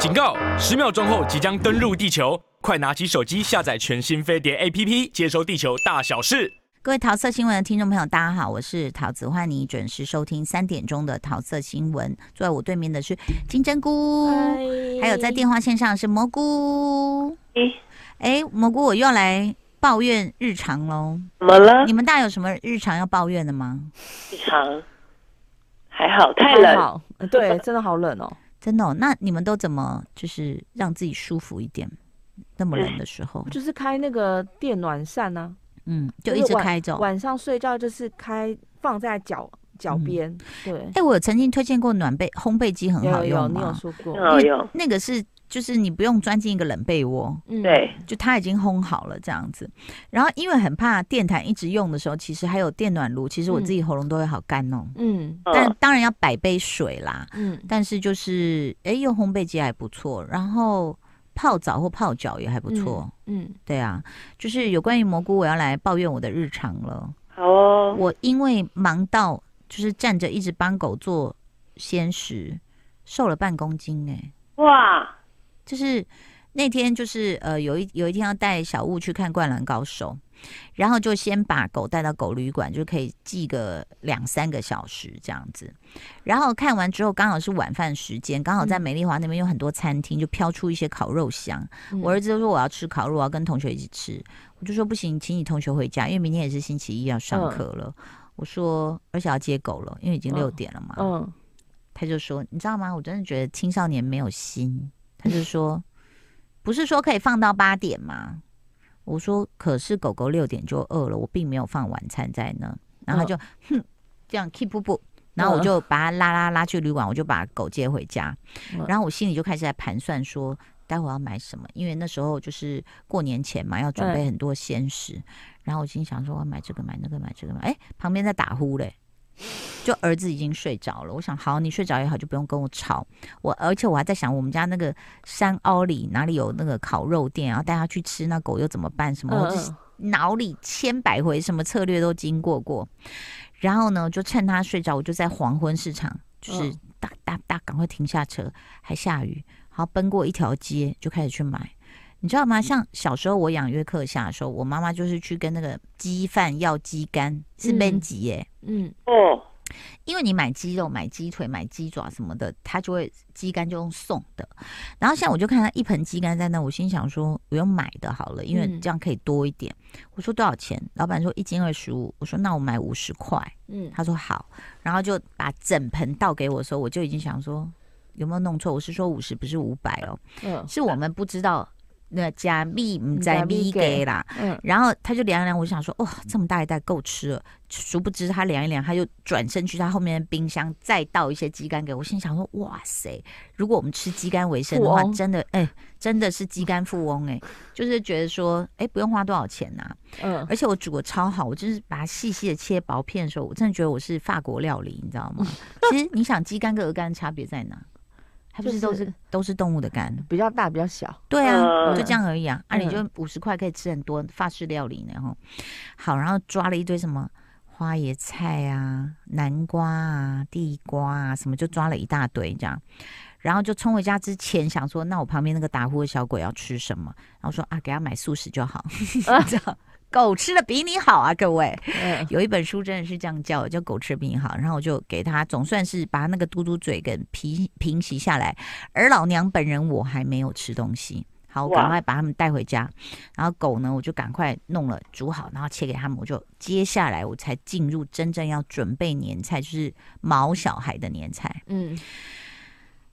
警告！十秒钟后即将登陆地球，快拿起手机下载全新飞碟 APP，接收地球大小事。各位桃色新闻的听众朋友，大家好，我是桃子，欢迎你准时收听三点钟的桃色新闻。坐在我对面的是金针菇，还有在电话线上是蘑菇。哎，蘑菇，我又要来抱怨日常喽。怎么了？你们大家有什么日常要抱怨的吗？日常还好，太冷。好，对，真的好冷哦。真的、哦？那你们都怎么就是让自己舒服一点？那么冷的时候，就是开那个电暖扇呢、啊。嗯，就一直开着。晚上睡觉就是开放在脚脚边。嗯、对。哎、欸，我曾经推荐过暖被烘焙机很好用，有，有，你有说过？有有。那个是。就是你不用钻进一个冷被窝，对，就它已经烘好了这样子。然后因为很怕电毯一直用的时候，其实还有电暖炉，其实我自己喉咙都会好干哦。嗯，但当然要摆杯水啦。嗯，但是就是哎，用烘焙机还不错，然后泡澡或泡脚也还不错。嗯，对啊，就是有关于蘑菇，我要来抱怨我的日常了。好哦，我因为忙到就是站着一直帮狗做鲜食，瘦了半公斤哎。哇！就是那天，就是呃，有一有一天要带小物去看《灌篮高手》，然后就先把狗带到狗旅馆，就可以寄个两三个小时这样子。然后看完之后，刚好是晚饭时间，刚好在美丽华那边有很多餐厅，就飘出一些烤肉香。嗯、我儿子就说我要吃烤肉，我要跟同学一起吃。我就说不行，请你同学回家，因为明天也是星期一要上课了。嗯、我说而且要接狗了，因为已经六点了嘛。嗯，嗯他就说你知道吗？我真的觉得青少年没有心。他就说：“不是说可以放到八点吗？”我说：“可是狗狗六点就饿了，我并没有放晚餐在那。”然后他就哼，这样 keep 不不，然后我就把他拉拉拉去旅馆，我就把狗接回家。然后我心里就开始在盘算说，待会要买什么，因为那时候就是过年前嘛，要准备很多鲜食。然后我心想说，我要买这个买那个买这个买，哎，旁边在打呼嘞。就儿子已经睡着了，我想好，你睡着也好，就不用跟我吵。我而且我还在想，我们家那个山凹里哪里有那个烤肉店，然后带他去吃，那狗又怎么办？什么？我就是脑里千百回什么策略都经过过。然后呢，就趁他睡着，我就在黄昏市场，就是哒哒哒，赶快停下车，还下雨，好奔过一条街，就开始去买。你知道吗？像小时候我养约克夏的时候，我妈妈就是去跟那个鸡贩要鸡肝，是焖鸡耶。嗯哦，因为你买鸡肉、买鸡腿、买鸡爪什么的，他就会鸡肝就用送的。然后现在我就看他一盆鸡肝在那，我心想说我用买的好了，因为这样可以多一点。我说多少钱？老板说一斤二十五。我说那我买五十块。嗯，他说好，然后就把整盆倒给我的时候，我就已经想说有没有弄错？我是说五十，不是五百哦。嗯，是我们不知道。那加蜜唔在蜜给啦，嗯，然后他就量一量，我就想说，哇、哦，这么大一袋够吃了。殊不知他量一量，他就转身去他后面的冰箱再倒一些鸡肝给我。心想说，哇塞，如果我们吃鸡肝为生的话，真的，哎，真的是鸡肝富翁哎、欸，就是觉得说，哎，不用花多少钱呐、啊，嗯，而且我煮的超好，我就是把它细细的切薄片的时候，我真的觉得我是法国料理，你知道吗？其实你想，鸡肝跟鹅肝差别在哪？还不是都是、就是、都是动物的肝，比较大比较小。对啊，嗯、就这样而已啊。啊，你就五十块可以吃很多法式料理呢，哈。好，然后抓了一堆什么花椰菜啊、南瓜啊、地瓜啊，什么就抓了一大堆这样。然后就冲回家之前想说，那我旁边那个打呼的小鬼要吃什么？然后说啊，给他买素食就好。这样。狗吃的比你好啊，各位！嗯、有一本书真的是这样叫，叫狗吃的比你好。然后我就给他，总算是把那个嘟嘟嘴给平平息下来。而老娘本人我还没有吃东西，好，我赶快把他们带回家。然后狗呢，我就赶快弄了煮好，然后切给他们。我就接下来我才进入真正要准备年菜，就是毛小孩的年菜。嗯。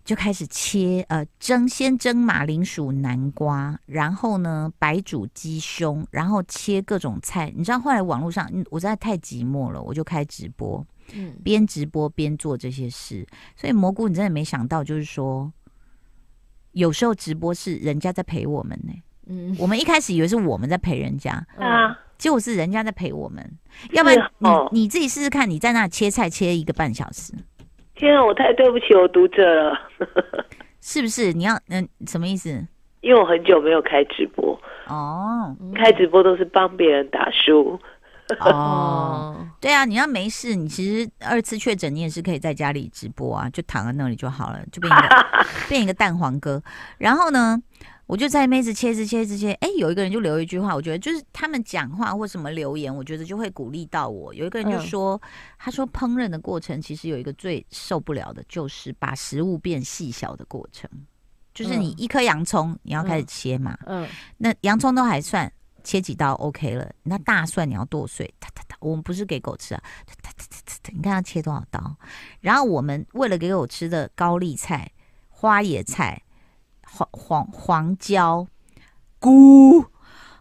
就开始切，呃，蒸，先蒸马铃薯、南瓜，然后呢，白煮鸡胸，然后切各种菜。你知道后来网络上，我实在太寂寞了，我就开直播，嗯，边直播边做这些事。所以蘑菇，你真的没想到，就是说，有时候直播是人家在陪我们呢。嗯，我们一开始以为是我们在陪人家，啊，结果是人家在陪我们。要不然你你自己试试看，你在那切菜切一个半小时。天啊，我太对不起我读者了，是不是？你要嗯，什么意思？因为我很久没有开直播哦，开直播都是帮别人打书。哦，对啊，你要没事，你其实二次确诊，你也是可以在家里直播啊，就躺在那里就好了，就变一个 变一个蛋黄哥。然后呢，我就在那边一直切，一直切，一直切。哎，有一个人就留一句话，我觉得就是他们讲话或什么留言，我觉得就会鼓励到我。有一个人就说，嗯、他说烹饪的过程其实有一个最受不了的，就是把食物变细小的过程。就是你一颗洋葱，你要开始切嘛，嗯，嗯，那洋葱都还算切几刀 OK 了，那大蒜你要剁碎，哒哒哒，我们不是给狗吃啊，哒哒哒哒哒，你看要切多少刀，然后我们为了给狗吃的高丽菜、花椰菜、黄黄黄椒、菇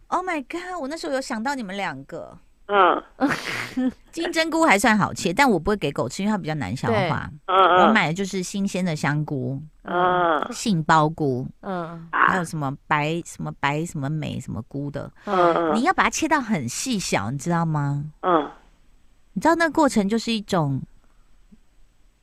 ，Oh my God，我那时候有想到你们两个。嗯，金针菇还算好切，但我不会给狗吃，因为它比较难消化。嗯嗯，我买的就是新鲜的香菇，嗯，杏鲍菇，嗯，还有什么白什么白什么美什么菇的，嗯，你要把它切到很细小，你知道吗？嗯，你知道那个过程就是一种，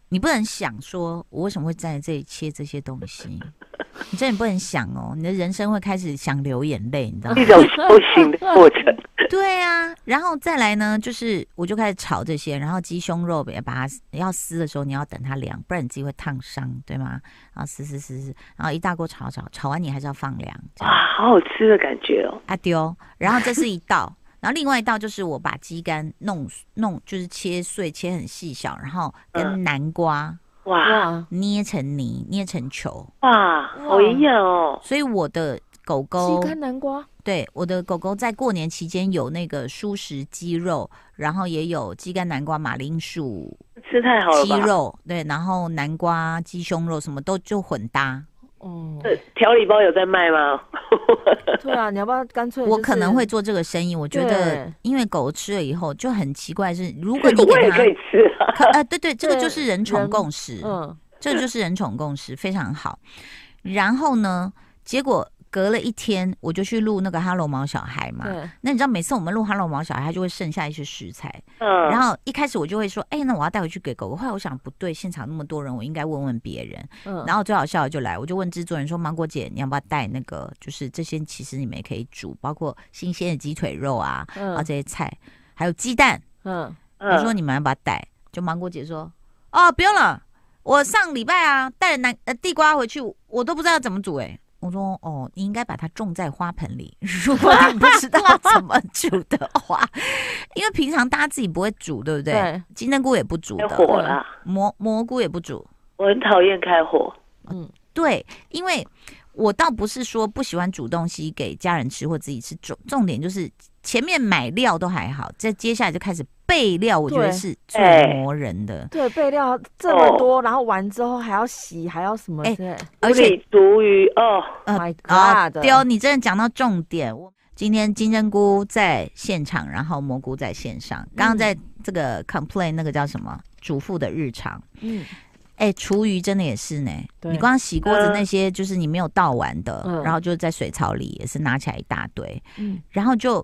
你不能想说我为什么会站在这里切这些东西。你真的不能想哦，你的人生会开始想流眼泪，你知道吗？一种修行的过程。对啊，然后再来呢，就是我就开始炒这些，然后鸡胸肉也把它要撕的时候，你要等它凉，不然你自己会烫伤，对吗？然后撕撕撕撕，然后一大锅炒炒，炒完你还是要放凉。哇，好好吃的感觉哦！阿丢，然后这是一道，然后另外一道就是我把鸡肝弄弄，就是切碎，切很细小，然后跟南瓜。嗯哇，捏成泥，捏成球，哇，好营养哦！所以我的狗狗鸡肝南瓜，对，我的狗狗在过年期间有那个蔬食鸡肉，然后也有鸡肝南瓜、马铃薯，吃太好了。鸡肉对，然后南瓜、鸡胸肉什么都就混搭。哦，调理包有在卖吗？对啊，你要不要干脆？我可能会做这个生意。我觉得，因为狗吃了以后就很奇怪，是如果你给它可以吃啊，呃，对对，这个就是人宠共识，嗯，这个就是人宠共识，非常好。然后呢，结果。隔了一天，我就去录那个 Hello 毛小孩嘛。对。那你知道，每次我们录 Hello 毛小孩，他就会剩下一些食材。嗯。然后一开始我就会说，哎、欸，那我要带回去给狗狗。后来我想，不对，现场那么多人，我应该问问别人。嗯。然后最好笑的就来，我就问制作人说：“芒果姐，你要不要带那个？就是这些，其实你们也可以煮，包括新鲜的鸡腿肉啊，嗯、这些菜，还有鸡蛋。嗯”嗯。我说：“你们要不要带？”就芒果姐说：“哦，不用了，我上礼拜啊带了南呃地瓜回去，我都不知道怎么煮、欸。”哎。我说哦，你应该把它种在花盆里。如果你不知道怎么煮的话，因为平常大家自己不会煮，对不对？对。金针菇也不煮的，火了。蘑蘑菇也不煮。我很讨厌开火。嗯，对，因为我倒不是说不喜欢煮东西给家人吃或自己吃，重重点就是前面买料都还好，再接下来就开始。备料我觉得是最磨人的，对，备料这么多，然后完之后还要洗，还要什么？哎，而且煮鱼哦，My God！丢，你真的讲到重点。我今天金针菇在现场，然后蘑菇在线上。刚刚在这个 complain 那个叫什么？主妇的日常。嗯，哎，厨余真的也是呢。你光洗锅子那些，就是你没有倒完的，然后就在水槽里也是拿起来一大堆。嗯，然后就。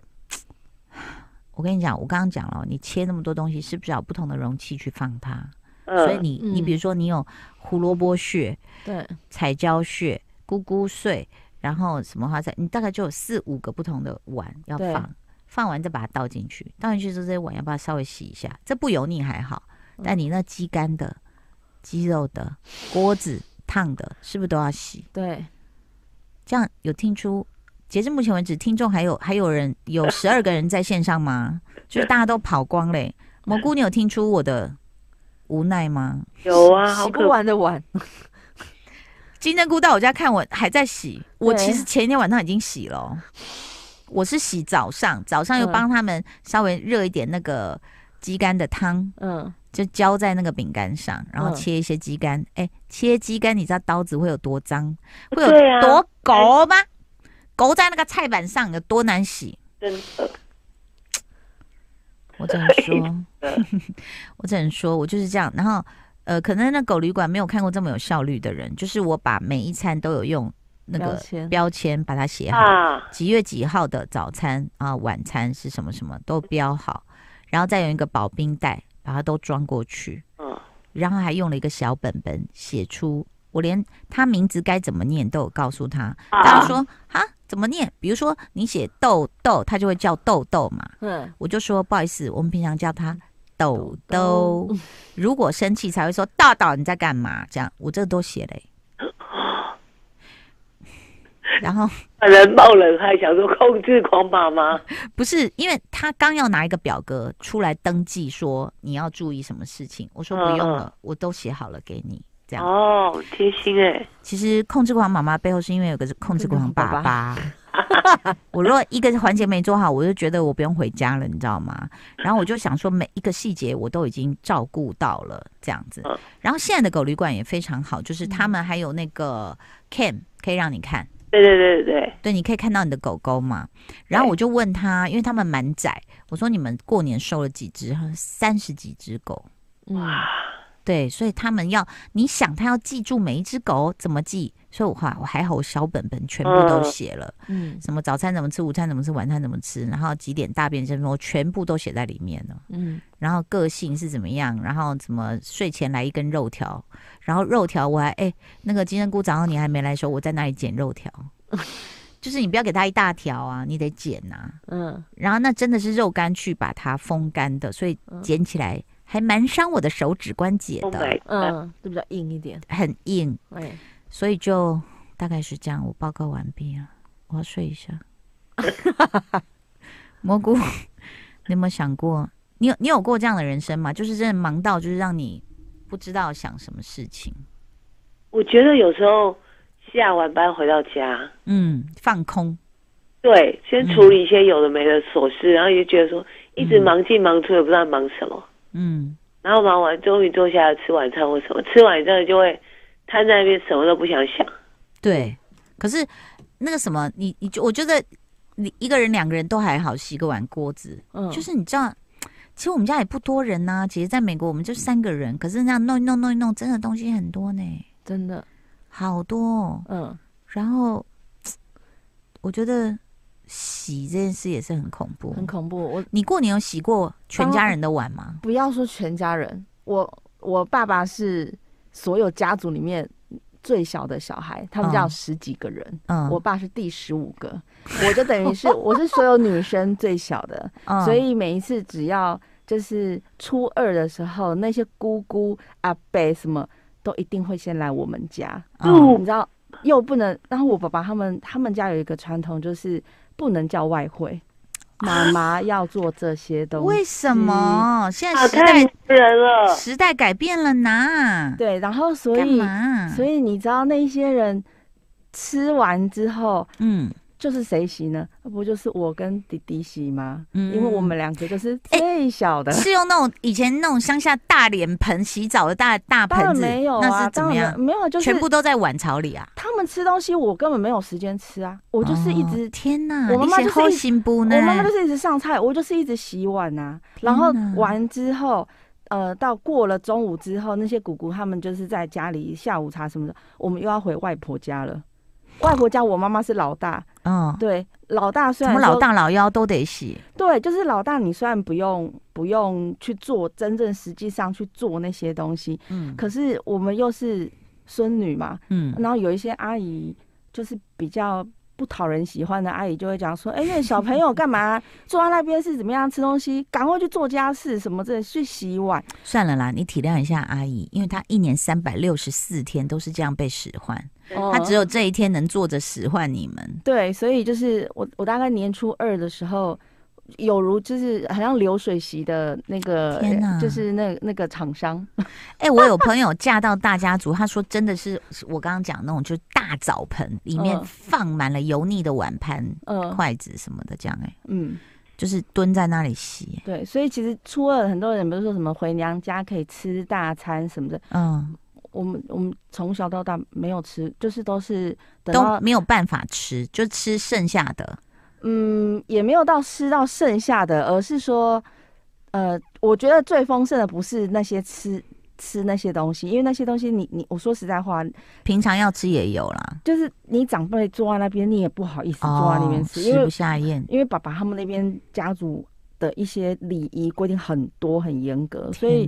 我跟你讲，我刚刚讲了，你切那么多东西，是不是要不同的容器去放它？嗯、所以你你比如说，你有胡萝卜屑、对彩椒屑、咕咕碎，然后什么花菜，你大概就有四五个不同的碗要放，放完再把它倒进去，倒进去之后这些碗要不要稍微洗一下，这不油腻还好，但你那鸡肝的、鸡肉的、锅子烫的，是不是都要洗？对，这样有听出？截至目前为止，听众还有还有人有十二个人在线上吗？就是大家都跑光嘞。蘑菇，你有听出我的无奈吗？有啊，洗不完的碗。金针菇到我家看我还在洗，我其实前一天晚上已经洗了。我是洗早上，早上又帮他们稍微热一点那个鸡肝的汤，嗯，就浇在那个饼干上，然后切一些鸡肝。哎，切鸡肝，你知道刀子会有多脏，会有多狗吗？勾在那个菜板上有多难洗？真的，我只能说，我只能说，我就是这样。然后，呃，可能那狗旅馆没有看过这么有效率的人，就是我把每一餐都有用那个标签把它写好，几月几号的早餐啊，晚餐是什么什么都标好，然后再用一个保冰袋把它都装过去。然后还用了一个小本本写出，我连他名字该怎么念都有告诉他。大家说啊。怎么念？比如说你写豆豆，他就会叫豆豆嘛。嗯，我就说不好意思，我们平常叫他豆豆。如果生气才会说豆豆你在干嘛？这样我这个都写了。然后 让人冒冷汗，想说控制狂妈妈 不是，因为他刚要拿一个表格出来登记，说你要注意什么事情。我说不用了，嗯、我都写好了给你。这样哦，贴心哎。其实控制狂妈妈背后是因为有个是控制狂爸爸。我如果一个环节没做好，我就觉得我不用回家了，你知道吗？然后我就想说每一个细节我都已经照顾到了，这样子。然后现在的狗旅馆也非常好，就是他们还有那个 cam 可以让你看。对对对对对，你可以看到你的狗狗嘛。然后我就问他，因为他们蛮窄，我说你们过年收了几只？三十几只狗。哇，对，所以他们要你想他要记住每一只狗怎么记，所以我话我还好，我小本本全部都写了。嗯，什么早餐怎么吃，午餐怎么吃，晚餐怎么吃，然后几点大便什么，我全部都写在里面了。嗯，然后个性是怎么样，然后怎么睡前来一根肉条。然后肉条我还哎、欸，那个金针菇早上你还没来的时候，我在那里捡肉条，就是你不要给他一大条啊，你得剪呐、啊。嗯，然后那真的是肉干去把它风干的，所以捡起来还蛮伤我的手指关节的。嗯，就比较硬一点，很硬。哎，所以就大概是这样。我报告完毕了，我要睡一下。蘑菇，你有没有想过，你有你有过这样的人生吗？就是真的忙到就是让你。不知道想什么事情，我觉得有时候下完班回到家，嗯，放空，对，先处理一些有的没的琐事，嗯、然后也觉得说一直忙进忙出，也不知道忙什么，嗯，然后忙完终于坐下来吃晚餐或什么，吃完之后就会瘫在那边，什么都不想想。对，可是那个什么，你你就我觉得你一个人两个人都还好，洗个碗锅子，嗯，就是你知道。其实我们家也不多人呐、啊，其实在美国我们就三个人，可是那样弄一弄弄一弄，真的东西很多呢，真的好多。嗯，然后 我觉得洗这件事也是很恐怖，很恐怖。我你过年有洗过全家人的碗吗？不要说全家人，我我爸爸是所有家族里面最小的小孩，他们家有十几个人，嗯，我爸是第十五个，我就等于是 我是所有女生最小的，嗯、所以每一次只要。就是初二的时候，那些姑姑阿伯什么都一定会先来我们家。嗯，你知道又不能，然后我爸爸他们他们家有一个传统，就是不能叫外汇，妈妈要做这些东西。为什么？现在时代人了，时代改变了呢？对，然后所以所以你知道那些人吃完之后，嗯。就是谁洗呢？不就是我跟弟弟洗吗？嗯，因为我们两个就是最小的。欸、是用那种以前那种乡下大脸盆洗澡的大大盆子？没有啊，那是怎么样？没有，就是全部都在碗槽里啊。他们吃东西，我根本没有时间吃啊。我就是一直、哦、天哪，我妈妈就是心不呢？我妈妈就是一直上菜，我就是一直洗碗啊。然后完之后，呃，到过了中午之后，那些姑姑他们就是在家里下午茶什么的，我们又要回外婆家了。外婆家，我妈妈是老大，嗯，对，老大虽然什么老大老幺都得洗，对，就是老大，你虽然不用不用去做真正实际上去做那些东西，嗯，可是我们又是孙女嘛，嗯，然后有一些阿姨就是比较。不讨人喜欢的阿姨就会讲说：“哎、欸，那小朋友干嘛 坐在那边是怎么样吃东西？赶快去做家事什么的，去洗碗。”算了啦，你体谅一下阿姨，因为她一年三百六十四天都是这样被使唤，她只有这一天能坐着使唤你们。对，所以就是我，我大概年初二的时候。有如就是好像流水席的那个，天哪，就是那那个厂商。哎、欸，我有朋友嫁到大家族，他说真的是我刚刚讲那种，就是大澡盆里面放满了油腻的碗盘、嗯、筷子什么的，这样哎、欸，嗯，就是蹲在那里洗。对，所以其实初二很多人不是说什么回娘家可以吃大餐什么的，嗯，我们我们从小到大没有吃，就是都是都没有办法吃，就吃剩下的。嗯，也没有到吃到剩下的，而是说，呃，我觉得最丰盛的不是那些吃吃那些东西，因为那些东西你你我说实在话，平常要吃也有啦。就是你长辈坐在那边，你也不好意思坐在那边吃，哦、因为吃不下咽。因为爸爸他们那边家族的一些礼仪规定很多很严格，所以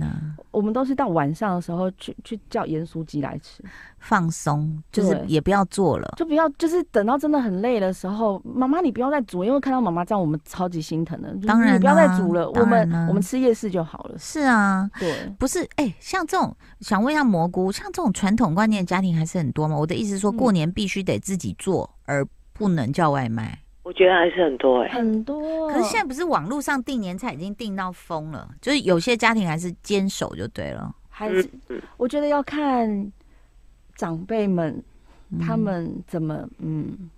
我们都是到晚上的时候去去叫盐酥鸡来吃，放松，就是也不要做了，就不要，就是等到真的很累的时候，妈妈你不要再煮，因为看到妈妈这样，我们超级心疼的。当然，你不要再煮了，我们我们吃夜市就好了。是啊，对，不是哎、欸，像这种想问一下蘑菇，像这种传统观念的家庭还是很多嘛？我的意思是说，过年必须得自己做，而不能叫外卖。我觉得还是很多哎、欸，很多。可是现在不是网络上订年菜已经订到疯了，就是有些家庭还是坚守就对了。还是我觉得要看长辈们他们怎么嗯，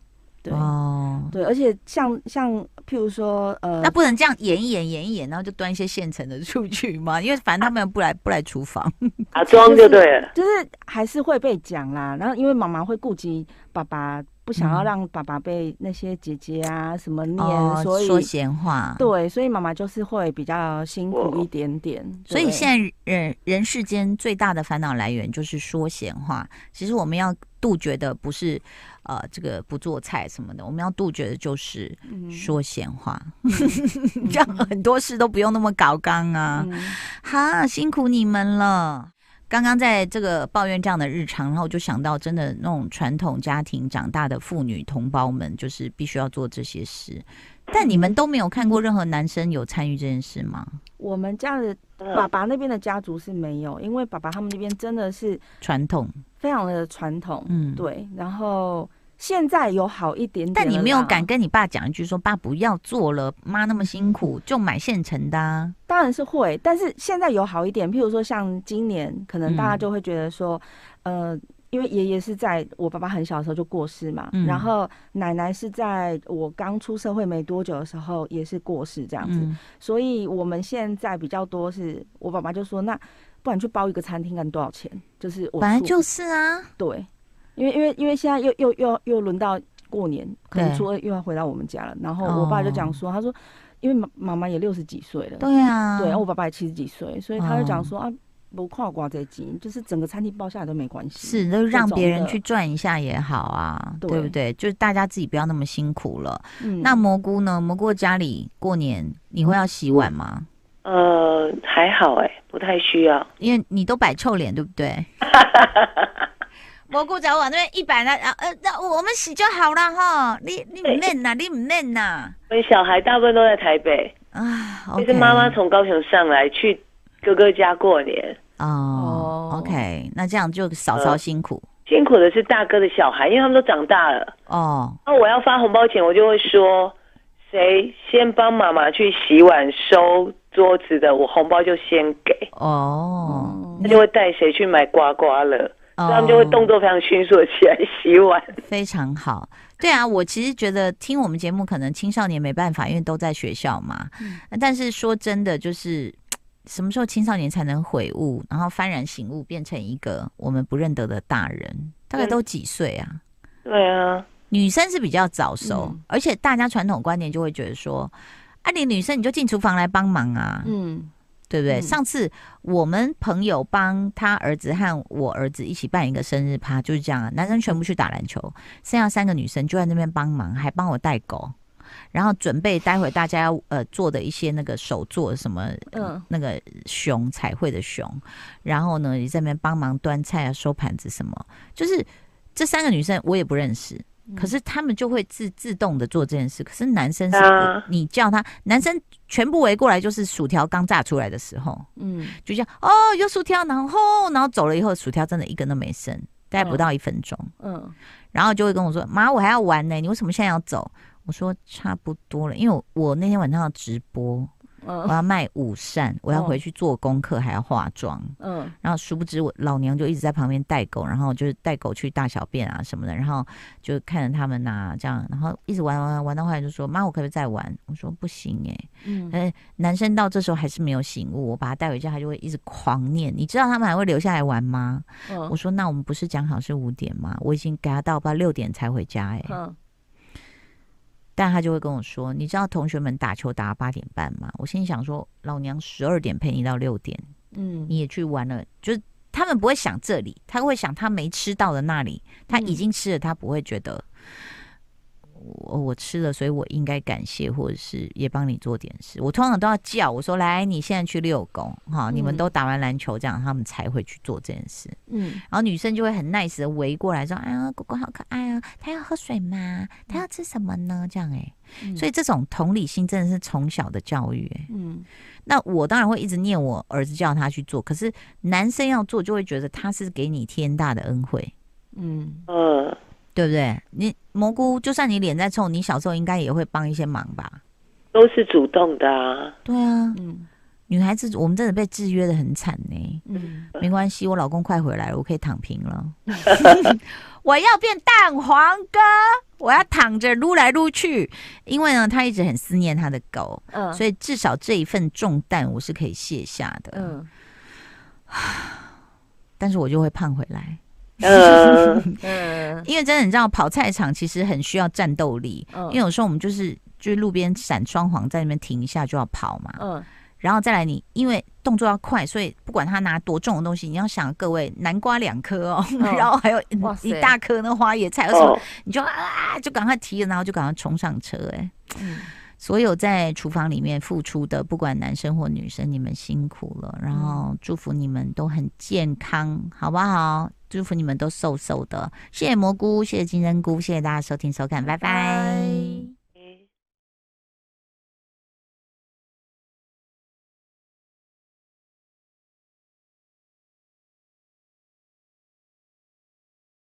对。哦，对，而且像像譬如说呃，那不能这样演一演演一演，然后就端一些现成的出去吗？因为反正他们不来不来厨房啊，装就对了，就是还是会被讲啦。然后因为妈妈会顾及爸爸。不想要让爸爸被那些姐姐啊什么念，哦、所以说闲话。对，所以妈妈就是会比较辛苦一点点。所以现在人人世间最大的烦恼来源就是说闲话。其实我们要杜绝的不是呃这个不做菜什么的，我们要杜绝的就是说闲话，嗯、这样很多事都不用那么搞刚啊。嗯、哈，辛苦你们了。刚刚在这个抱怨这样的日常，然后就想到，真的那种传统家庭长大的妇女同胞们，就是必须要做这些事。但你们都没有看过任何男生有参与这件事吗？我们家的爸爸那边的家族是没有，因为爸爸他们那边真的是传统，非常的传统。嗯，对，然后。现在有好一点点，但你没有敢跟你爸讲一句说，爸不要做了，妈那么辛苦，就买现成的啊。当然是会，但是现在有好一点，譬如说像今年，可能大家就会觉得说，嗯、呃，因为爷爷是在我爸爸很小的时候就过世嘛，嗯、然后奶奶是在我刚出社会没多久的时候也是过世这样子，嗯、所以我们现在比较多是我爸爸就说，那不然去包一个餐厅，看多少钱？就是我本来就是啊，对。因为因为因为现在又又又又轮到过年，可能初二又要回到我们家了。然后我爸就讲说，他说，因为妈妈妈也六十几岁了，对啊，对，然后我爸爸也七十几岁，所以他就讲说啊，不跨挂这金，就是整个餐厅包下来都没关系，是，都让别人去赚一下也好啊，对不对？就是大家自己不要那么辛苦了。那蘑菇呢？蘑菇家里过年你会要洗碗吗？呃，还好哎，不太需要，因为你都摆臭脸，对不对？蘑菇在我那边一百呢，呃，那我们洗就好了哈。你你不练呐，你不练呐。我小孩大部分都在台北啊，其实妈妈从高雄上来去哥哥家过年。哦，OK，那这样就嫂嫂辛苦。辛苦的是大哥的小孩，因为他们都长大了。哦，那我要发红包钱，我就会说，谁先帮妈妈去洗碗、收桌子的，我红包就先给。哦，那就会带谁去买刮刮乐。Oh, 他们就会动作非常迅速的起来洗碗，非常好。对啊，我其实觉得听我们节目，可能青少年没办法，因为都在学校嘛。嗯、但是说真的，就是什么时候青少年才能悔悟，然后幡然醒悟，变成一个我们不认得的大人？大概都几岁啊？对啊，女生是比较早熟，嗯、而且大家传统观念就会觉得说，啊，你女生你就进厨房来帮忙啊。嗯。对不对？嗯、上次我们朋友帮他儿子和我儿子一起办一个生日趴，就是这样啊，男生全部去打篮球，剩下三个女生就在那边帮忙，还帮我带狗，然后准备待会大家要呃做的一些那个手做什么，嗯，那个熊彩绘的熊，然后呢，你在那边帮忙端菜啊、收盘子什么，就是这三个女生我也不认识。可是他们就会自自动的做这件事。可是男生是你叫他，男生全部围过来，就是薯条刚炸出来的时候，嗯，就这样哦，有薯条，然后然后走了以后，薯条真的一根都没剩，大概不到一分钟，嗯，然后就会跟我说：“妈，我还要玩呢，你为什么现在要走？”我说：“差不多了，因为我我那天晚上要直播。”我要卖午膳，我要回去做功课，还要化妆。嗯，然后殊不知我老娘就一直在旁边带狗，然后就是带狗去大小便啊什么的，然后就看着他们呐、啊、这样，然后一直玩玩玩，玩到后来就说：“妈，我可不可以再玩？”我说：“不行哎、欸。”嗯，男生到这时候还是没有醒悟，我把他带回家，他就会一直狂念。你知道他们还会留下来玩吗？嗯，我说：“那我们不是讲好是五点吗？我已经给他到不知道六点才回家哎、欸。”嗯。但他就会跟我说：“你知道同学们打球打到八点半吗？”我心里想说：“老娘十二点陪你到六点，嗯，你也去玩了。”就是他们不会想这里，他会想他没吃到的那里，他已经吃了，他不会觉得我我吃了，所以我应该感谢，或者是也帮你做点事。我通常都要叫我说：“来，你现在去遛狗，哈，你们都打完篮球，这样他们才会去做这件事。”嗯，然后女生就会很 nice 的围过来说：“哎呀，狗狗好可爱啊，它要喝水吗？它要吃什么呢？”这样哎、所以这种同理心真的是从小的教育、欸。嗯，那我当然会一直念我儿子叫他去做，可是男生要做就会觉得他是给你天大的恩惠。嗯嗯。对不对？你蘑菇，就算你脸再臭，你小时候应该也会帮一些忙吧？都是主动的啊。对啊，嗯，女孩子我们真的被制约的很惨呢。嗯，没关系，我老公快回来了，我可以躺平了。我要变蛋黄哥，我要躺着撸来撸去，因为呢，他一直很思念他的狗，嗯，所以至少这一份重担我是可以卸下的。嗯，但是我就会胖回来。嗯 嗯，因为真的，你知道跑菜场其实很需要战斗力。嗯，因为有时候我们就是就是路边闪双黄，在那边停一下就要跑嘛。嗯，然后再来你因为动作要快，所以不管他拿多重的东西，你要想各位南瓜两颗哦，然后还有一大颗那花野菜，而且你就啊就赶快提了，然后就赶快冲上车。哎，嗯。所有在厨房里面付出的，不管男生或女生，你们辛苦了。然后祝福你们都很健康，好不好？祝福你们都瘦瘦的。谢谢蘑菇，谢谢金针菇，谢谢大家收听收看，拜拜。